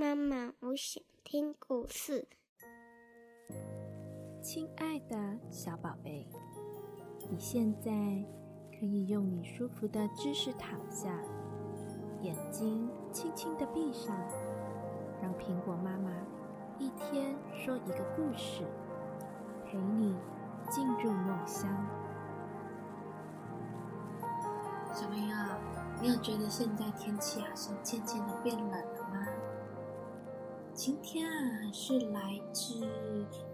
妈妈，我想听故事。亲爱的小宝贝，你现在可以用你舒服的姿势躺下，眼睛轻轻的闭上，让苹果妈妈一天说一个故事，陪你进入梦乡。小朋友，你有觉得现在天气好像渐渐的变冷？今天啊，是来自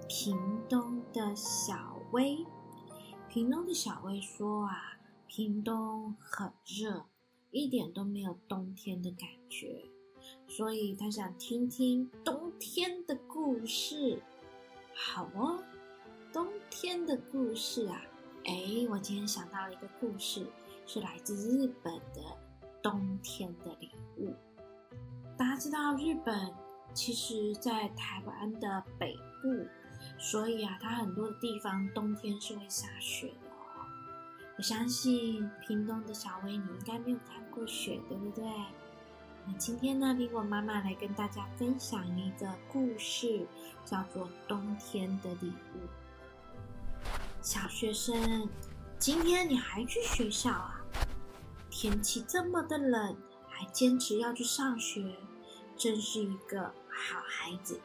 屏东的小薇。屏东的小薇说啊，屏东很热，一点都没有冬天的感觉，所以她想听听冬天的故事。好哦，冬天的故事啊，哎，我今天想到了一个故事。是来自日本的冬天的礼物。大家知道，日本其实在台湾的北部，所以啊，它很多的地方冬天是会下雪的哦。我相信屏东的小薇，你应该没有看过雪，对不对？那今天呢，苹果妈妈来跟大家分享一个故事，叫做《冬天的礼物》。小学生。今天你还去学校啊？天气这么的冷，还坚持要去上学，真是一个好孩子。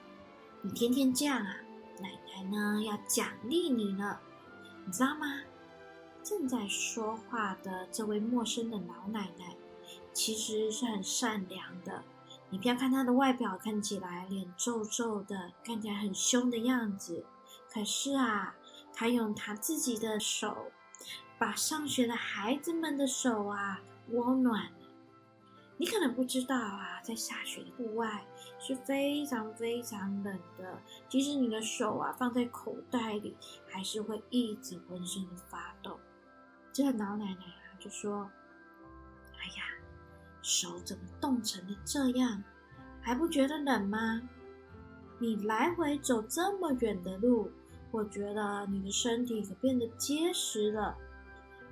你天天这样啊，奶奶呢要奖励你呢，你知道吗？正在说话的这位陌生的老奶奶，其实是很善良的。你不要看她的外表看起来脸皱皱的，看起来很凶的样子，可是啊，她用她自己的手。把上学的孩子们的手啊温暖。你可能不知道啊，在下雪的户外是非常非常冷的，即使你的手啊放在口袋里，还是会一直浑身的发抖。这个老奶奶啊就说：“哎呀，手怎么冻成了这样？还不觉得冷吗？你来回走这么远的路，我觉得你的身体可变得结实了。”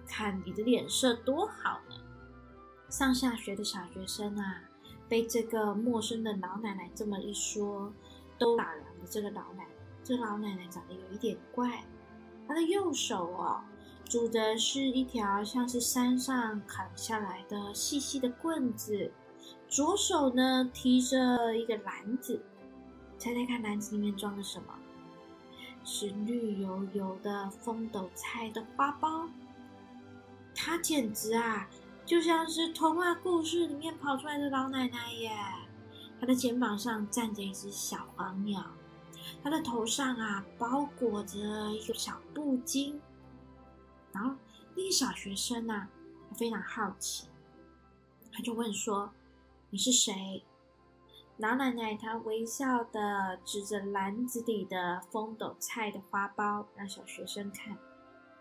看你的脸色多好呢！上下学的小学生啊，被这个陌生的老奶奶这么一说，都打量着这个老奶奶。这老奶奶长得有一点怪，她的右手哦，拄的是一条像是山上砍下来的细细的棍子，左手呢提着一个篮子。猜猜看，篮子里面装的什么？是绿油油的风斗菜的花苞。她简直啊，就像是童话故事里面跑出来的老奶奶耶！她的肩膀上站着一只小黄鸟，她的头上啊包裹着一个小布巾。然后那个小学生啊，他非常好奇，他就问说：“你是谁？”老奶奶她微笑的指着篮子里的风斗菜的花苞，让小学生看，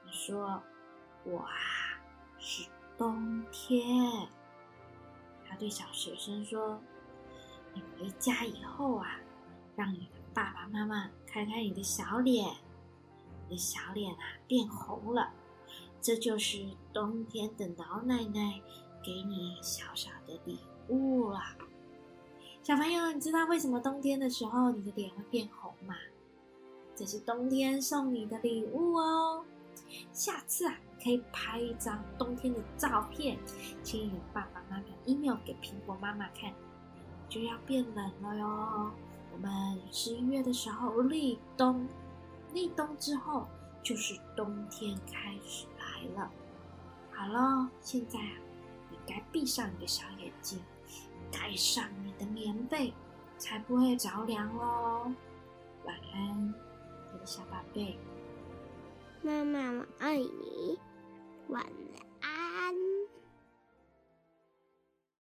说：“我啊。”是冬天，他对小学生说：“你回家以后啊，让你的爸爸妈妈看看你的小脸，你的小脸啊变红了，这就是冬天的老奶奶给你小小的礼物了。”小朋友，你知道为什么冬天的时候你的脸会变红吗？这是冬天送你的礼物哦。下次啊。可以拍一张冬天的照片，请你爸爸妈妈 email 给苹果妈妈看，就要变冷了哟。我们十一月的时候立冬，立冬之后就是冬天开始来了。好了，现在啊，你该闭上你的小眼睛，盖上你的棉被，才不会着凉哦。晚安，我的小宝贝。妈妈，我爱你。晚安。